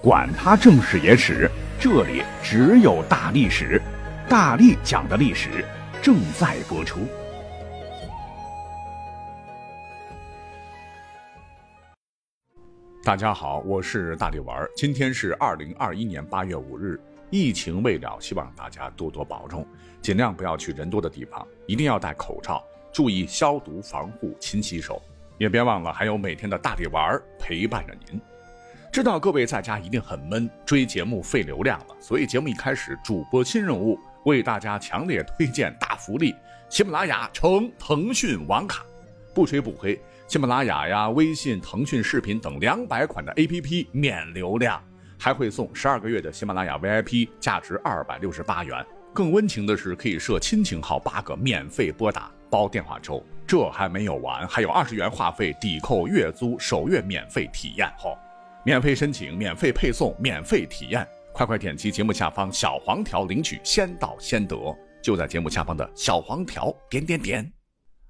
管他正史野史，这里只有大历史，大力讲的历史正在播出。大家好，我是大力丸，今天是二零二一年八月五日，疫情未了，希望大家多多保重，尽量不要去人多的地方，一定要戴口罩，注意消毒防护，勤洗手，也别忘了还有每天的大力丸陪伴着您。知道各位在家一定很闷，追节目费流量了，所以节目一开始，主播新任务为大家强烈推荐大福利：喜马拉雅成腾讯网卡，不吹不黑，喜马拉雅呀、微信、腾讯视频等两百款的 APP 免流量，还会送十二个月的喜马拉雅 VIP，价值二百六十八元。更温情的是，可以设亲情号八个，免费拨打，包电话粥。这还没有完，还有二十元话费抵扣月租，首月免费体验哦。免费申请，免费配送，免费体验，快快点击节目下方小黄条领取，先到先得，就在节目下方的小黄条点点点。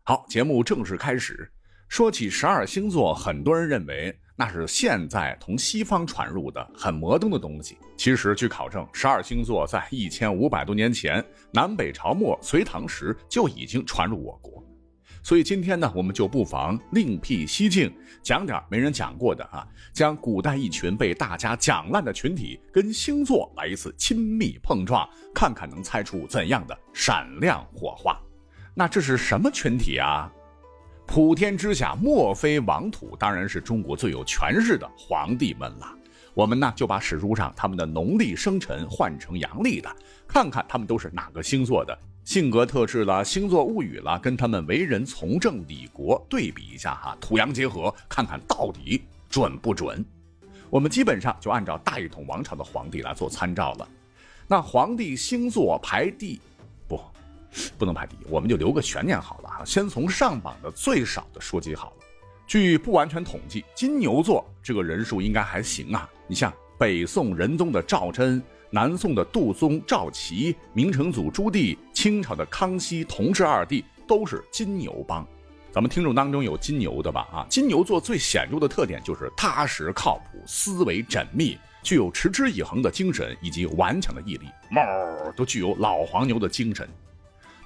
好，节目正式开始。说起十二星座，很多人认为那是现在从西方传入的很摩登的东西。其实，据考证，十二星座在一千五百多年前，南北朝末隋唐时就已经传入我国。所以今天呢，我们就不妨另辟蹊径，讲点没人讲过的啊，将古代一群被大家讲烂的群体跟星座来一次亲密碰撞，看看能猜出怎样的闪亮火花。那这是什么群体啊？普天之下莫非王土，当然是中国最有权势的皇帝们了。我们呢就把史书上他们的农历生辰换成阳历的，看看他们都是哪个星座的。性格特质了，星座物语了，跟他们为人从政理国对比一下哈，土洋结合，看看到底准不准？我们基本上就按照大一统王朝的皇帝来做参照了。那皇帝星座排第不，不能排第一，我们就留个悬念好了哈。先从上榜的最少的说起好了。据不完全统计，金牛座这个人数应该还行啊。你像北宋仁宗的赵祯。南宋的杜宗、赵齐，明成祖朱棣，清朝的康熙、同治二帝都是金牛帮。咱们听众当中有金牛的吧？啊，金牛座最显著的特点就是踏实靠谱、思维缜密，具有持之以恒的精神以及顽强的毅力，猫都具有老黄牛的精神。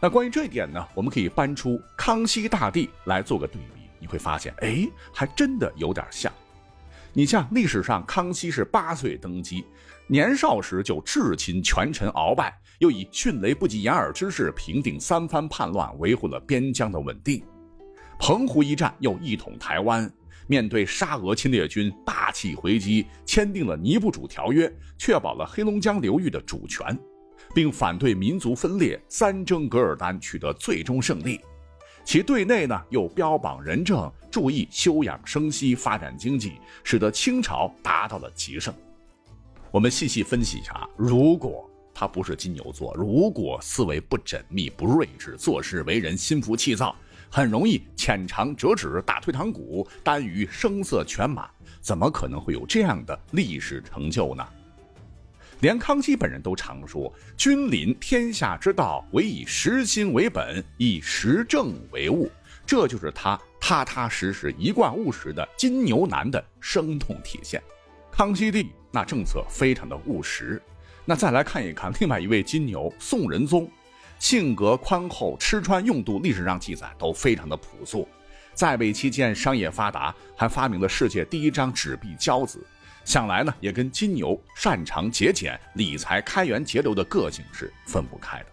那关于这一点呢，我们可以搬出康熙大帝来做个对比，你会发现，哎，还真的有点像。你像历史上康熙是八岁登基。年少时就智擒权臣鳌拜，又以迅雷不及掩耳之势平定三藩叛乱，维护了边疆的稳定。澎湖一战又一统台湾，面对沙俄侵略军，霸气回击，签订了尼布楚条约，确保了黑龙江流域的主权，并反对民族分裂，三征噶尔丹，取得最终胜利。其对内呢，又标榜仁政，注意休养生息，发展经济，使得清朝达到了极盛。我们细细分析一下，如果他不是金牛座，如果思维不缜密、不睿智，做事为人心浮气躁，很容易浅尝辄止、打退堂鼓、耽于声色犬马，怎么可能会有这样的历史成就呢？连康熙本人都常说：“君临天下之道，唯以实心为本，以实政为务。”这就是他踏踏实实、一贯务实的金牛男的生动体现。康熙帝。那政策非常的务实，那再来看一看另外一位金牛宋仁宗，性格宽厚，吃穿用度历史上记载都非常的朴素，在位期间商业发达，还发明了世界第一张纸币交子，想来呢也跟金牛擅长节俭、理财、开源节流的个性是分不开的。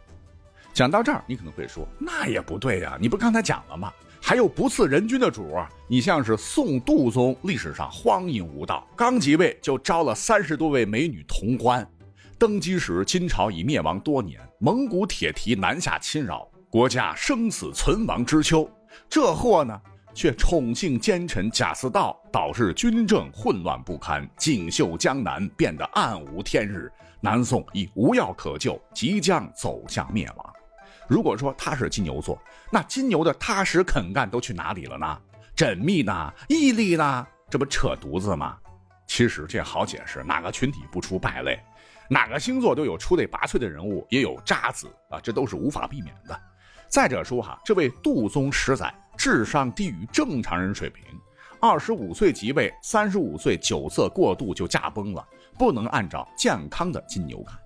讲到这儿，你可能会说，那也不对呀，你不刚才讲了吗？还有不次人君的主啊！你像是宋度宗，历史上荒淫无道，刚即位就招了三十多位美女同欢。登基时，金朝已灭亡多年，蒙古铁蹄南下侵扰，国家生死存亡之秋。这货呢，却宠幸奸臣贾似道，导致军政混乱不堪，锦绣江南变得暗无天日。南宋已无药可救，即将走向灭亡。如果说他是金牛座，那金牛的踏实肯干都去哪里了呢？缜密呢？毅力呢？这不扯犊子吗？其实这好解释，哪个群体不出败类？哪个星座都有出类拔萃的人物，也有渣子啊，这都是无法避免的。再者说哈，这位杜宗十载智商低于正常人水平，二十五岁即位，三十五岁酒色过度就驾崩了，不能按照健康的金牛看。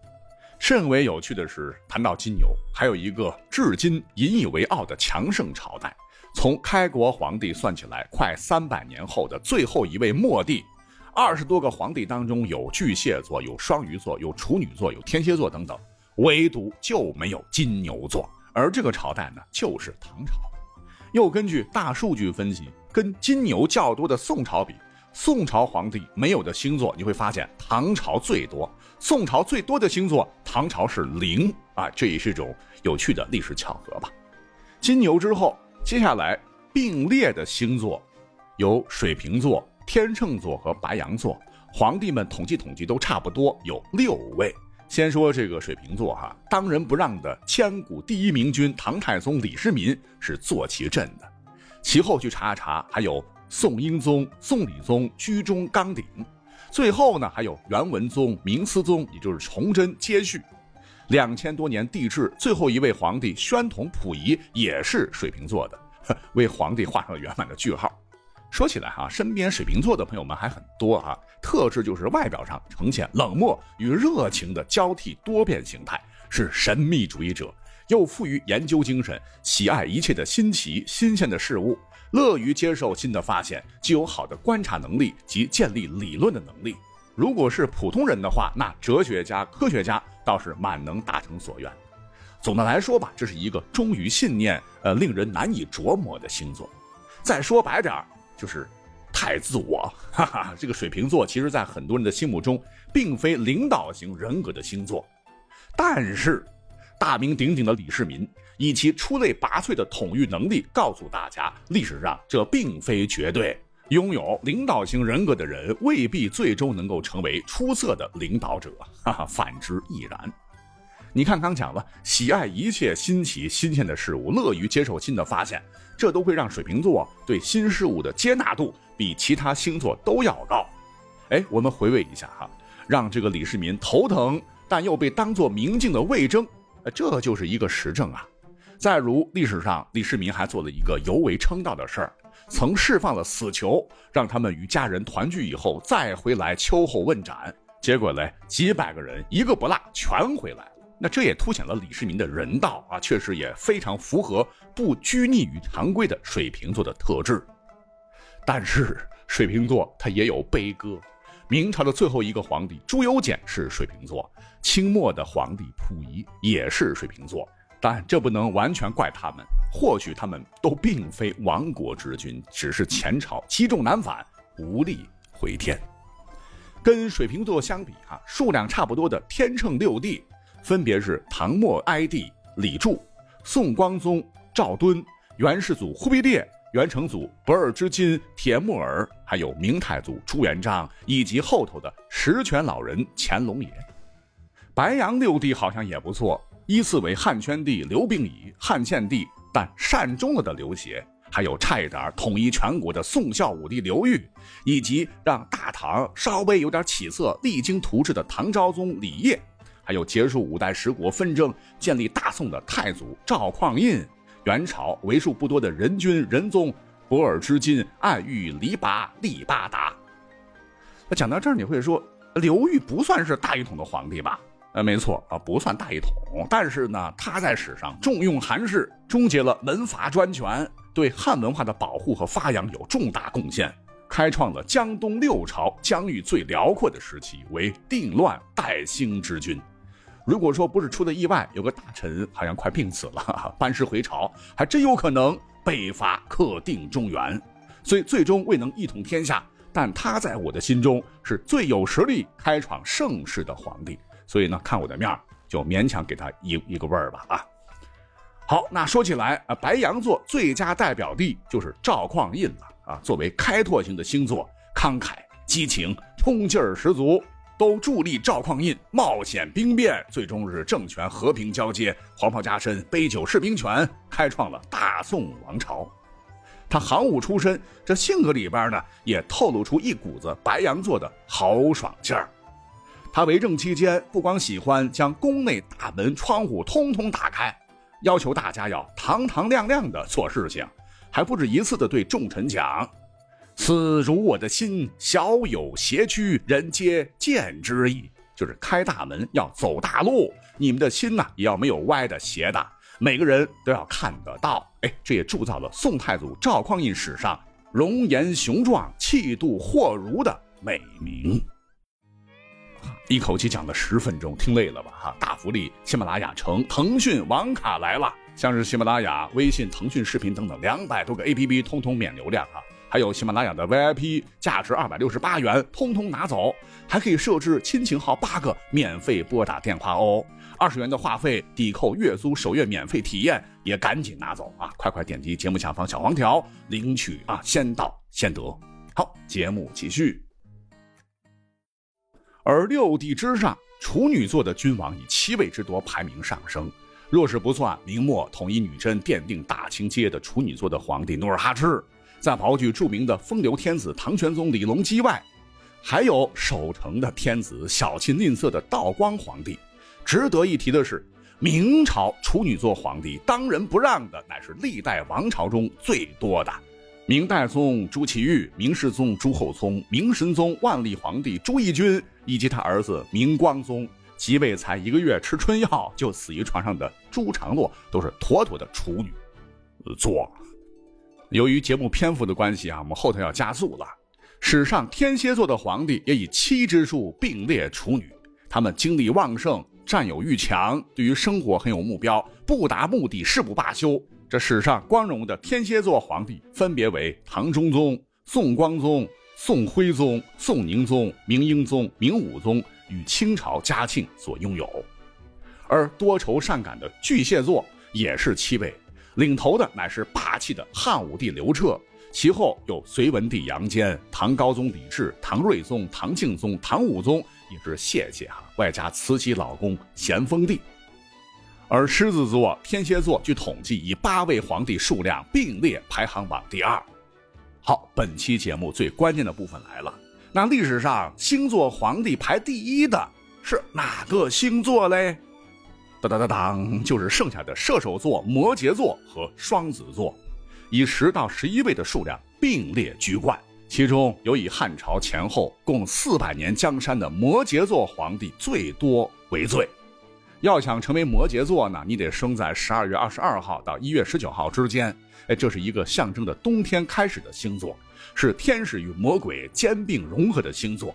甚为有趣的是，谈到金牛，还有一个至今引以为傲的强盛朝代。从开国皇帝算起来，快三百年后的最后一位末帝，二十多个皇帝当中有巨蟹座、有双鱼座、有处女座、有天蝎座等等，唯独就没有金牛座。而这个朝代呢，就是唐朝。又根据大数据分析，跟金牛较多的宋朝比，宋朝皇帝没有的星座，你会发现唐朝最多。宋朝最多的星座，唐朝是零啊，这也是种有趣的历史巧合吧。金牛之后，接下来并列的星座有水瓶座、天秤座和白羊座。皇帝们统计统计都差不多有六位。先说这个水瓶座哈，当仁不让的千古第一明君唐太宗李世民是坐其镇的。其后去查一查，还有宋英宗、宋理宗居中纲鼎。最后呢，还有元文宗、明思宗，也就是崇祯接续。两千多年帝制，最后一位皇帝宣统溥仪也是水瓶座的，为皇帝画上了圆满的句号。说起来哈，身边水瓶座的朋友们还很多哈，特质就是外表上呈现冷漠与热情的交替多变形态，是神秘主义者，又富于研究精神，喜爱一切的新奇新鲜的事物。乐于接受新的发现，具有好的观察能力及建立理论的能力。如果是普通人的话，那哲学家、科学家倒是蛮能达成所愿。总的来说吧，这是一个忠于信念、呃，令人难以琢磨的星座。再说白点儿，就是太自我。哈哈，这个水瓶座其实在很多人的心目中，并非领导型人格的星座，但是。大名鼎鼎的李世民以其出类拔萃的统御能力，告诉大家，历史上这并非绝对。拥有领导型人格的人未必最终能够成为出色的领导者，哈哈，反之亦然。你看，刚讲了，喜爱一切新奇新鲜的事物，乐于接受新的发现，这都会让水瓶座对新事物的接纳度比其他星座都要高。哎，我们回味一下哈，让这个李世民头疼，但又被当作明镜的魏征。这就是一个实证啊！再如历史上，李世民还做了一个尤为称道的事儿，曾释放了死囚，让他们与家人团聚以后再回来秋后问斩。结果嘞，几百个人一个不落全回来。那这也凸显了李世民的人道啊，确实也非常符合不拘泥于常规的水瓶座的特质。但是水瓶座它也有悲歌。明朝的最后一个皇帝朱由检是水瓶座，清末的皇帝溥仪也是水瓶座，但这不能完全怪他们，或许他们都并非亡国之君，只是前朝积重难返，无力回天。跟水瓶座相比，啊，数量差不多的天秤六帝，分别是唐末哀帝李柱、宋光宗赵敦、元世祖忽必烈。元成祖不二之金铁木儿，还有明太祖朱元璋，以及后头的十全老人乾隆爷。白羊六帝好像也不错，依次为汉宣帝刘病已、汉献帝但善终了的刘协，还有差一点统一全国的宋孝武帝刘裕，以及让大唐稍微有点起色、励精图治的唐昭宗李晔，还有结束五代十国纷争、建立大宋的太祖赵匡胤。元朝为数不多的仁君仁宗博尔之金暗喻黎拔利巴达。那讲到这儿，你会说刘裕不算是大一统的皇帝吧？呃，没错啊，不算大一统。但是呢，他在史上重用韩氏，终结了门阀专权，对汉文化的保护和发扬有重大贡献，开创了江东六朝疆域最辽阔的时期，为定乱代兴之君。如果说不是出的意外，有个大臣好像快病死了，班师回朝，还真有可能北伐克定中原，所以最终未能一统天下。但他在我的心中是最有实力开创盛世的皇帝，所以呢，看我的面就勉强给他一一个味儿吧。啊，好，那说起来啊，白羊座最佳代表地就是赵匡胤了啊。作为开拓型的星座，慷慨激情，冲劲儿十足。都助力赵匡胤冒险兵变，最终是政权和平交接，黄袍加身，杯酒释兵权，开创了大宋王朝。他行武出身，这性格里边呢，也透露出一股子白羊座的豪爽劲儿。他为政期间，不光喜欢将宫内大门窗户通通打开，要求大家要堂堂亮亮的做事情，还不止一次的对重臣讲：“此如我的心，小有邪曲，人皆见之矣。就是开大门要走大路，你们的心呐也要没有歪的斜的，每个人都要看得到。哎，这也铸造了宋太祖赵匡胤史上容颜雄壮、气度豁如的美名。一口气讲了十分钟，听累了吧？哈，大福利，喜马拉雅城腾讯网卡来了，像是喜马拉雅、微信、腾讯视频等等两百多个 APP，通通免流量啊！还有喜马拉雅的 VIP，价值二百六十八元，通通拿走，还可以设置亲情号八个，免费拨打电话哦。二十元的话费抵扣月租，首月免费体验，也赶紧拿走啊！快快点击节目下方小黄条领取啊，先到先得。好，节目继续。而六帝之上，处女座的君王以七位之多排名上升。若是不算明末统一女真、奠定大清基业的处女座的皇帝努尔哈赤。在刨去著名的风流天子唐玄宗李隆基外，还有守成的天子、小气吝啬的道光皇帝。值得一提的是，明朝处女座皇帝当仁不让的乃是历代王朝中最多的。明代宗朱祁钰、明世宗朱厚熜、明神宗万历皇帝朱翊钧以及他儿子明光宗，即位才一个月吃春药就死于床上的朱常洛，都是妥妥的处女座。由于节目篇幅的关系啊，我们后头要加速了。史上天蝎座的皇帝也以七之数并列处女，他们精力旺盛，占有欲强，对于生活很有目标，不达目的誓不罢休。这史上光荣的天蝎座皇帝分别为唐中宗、宋光宗、宋徽宗、宋宁宗、明英宗、明武宗与清朝嘉庆所拥有，而多愁善感的巨蟹座也是七位。领头的乃是霸气的汉武帝刘彻，其后有隋文帝杨坚、唐高宗李治、唐睿宗、唐敬宗、唐武宗，也是谢谢哈，外加慈禧老公咸丰帝。而狮子座、天蝎座，据统计以八位皇帝数量并列排行榜第二。好，本期节目最关键的部分来了，那历史上星座皇帝排第一的是哪个星座嘞？当当当当，就是剩下的射手座、摩羯座和双子座，以十到十一位的数量并列居冠。其中有以汉朝前后共四百年江山的摩羯座皇帝最多为最。要想成为摩羯座呢，你得生在十二月二十二号到一月十九号之间。哎，这是一个象征着冬天开始的星座，是天使与魔鬼兼并融合的星座。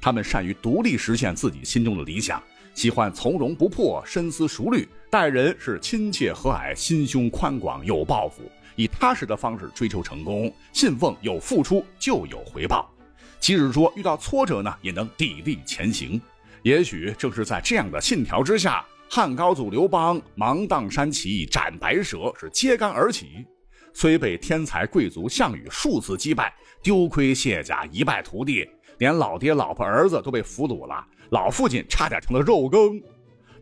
他们善于独立实现自己心中的理想。喜欢从容不迫、深思熟虑，待人是亲切和蔼、心胸宽广、有抱负，以踏实的方式追求成功，信奉有付出就有回报。即使说遇到挫折呢，也能砥砺前行。也许正是在这样的信条之下，汉高祖刘邦芒砀山起义斩白蛇，是揭竿而起。虽被天才贵族项羽数次击败，丢盔卸甲，一败涂地，连老爹、老婆、儿子都被俘虏了。老父亲差点成了肉羹，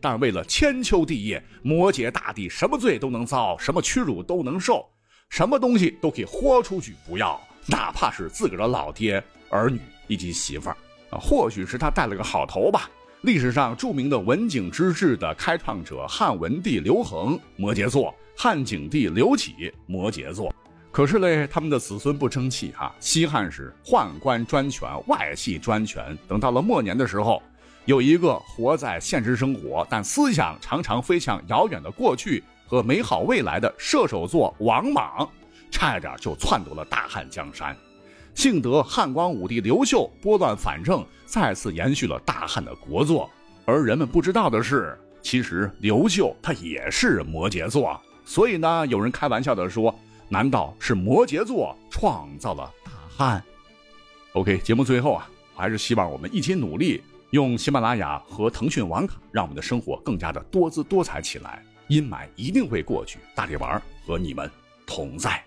但为了千秋帝业，摩羯大帝什么罪都能遭，什么屈辱都能受，什么东西都可以豁出去不要，哪怕是自个儿的老爹、儿女以及媳妇儿啊。或许是他带了个好头吧。历史上著名的文景之治的开创者汉文帝刘恒，摩羯座；汉景帝刘启，摩羯座。可是嘞，他们的子孙不争气哈。西汉时宦官专权，外戚专权，等到了末年的时候。有一个活在现实生活，但思想常常飞向遥远的过去和美好未来的射手座王莽，差一点就篡夺了大汉江山。幸得汉光武帝刘秀拨乱反正，再次延续了大汉的国祚。而人们不知道的是，其实刘秀他也是摩羯座。所以呢，有人开玩笑的说：“难道是摩羯座创造了大汉？”OK，节目最后啊，还是希望我们一起努力。用喜马拉雅和腾讯网卡，让我们的生活更加的多姿多彩起来。阴霾一定会过去，大力丸和你们同在。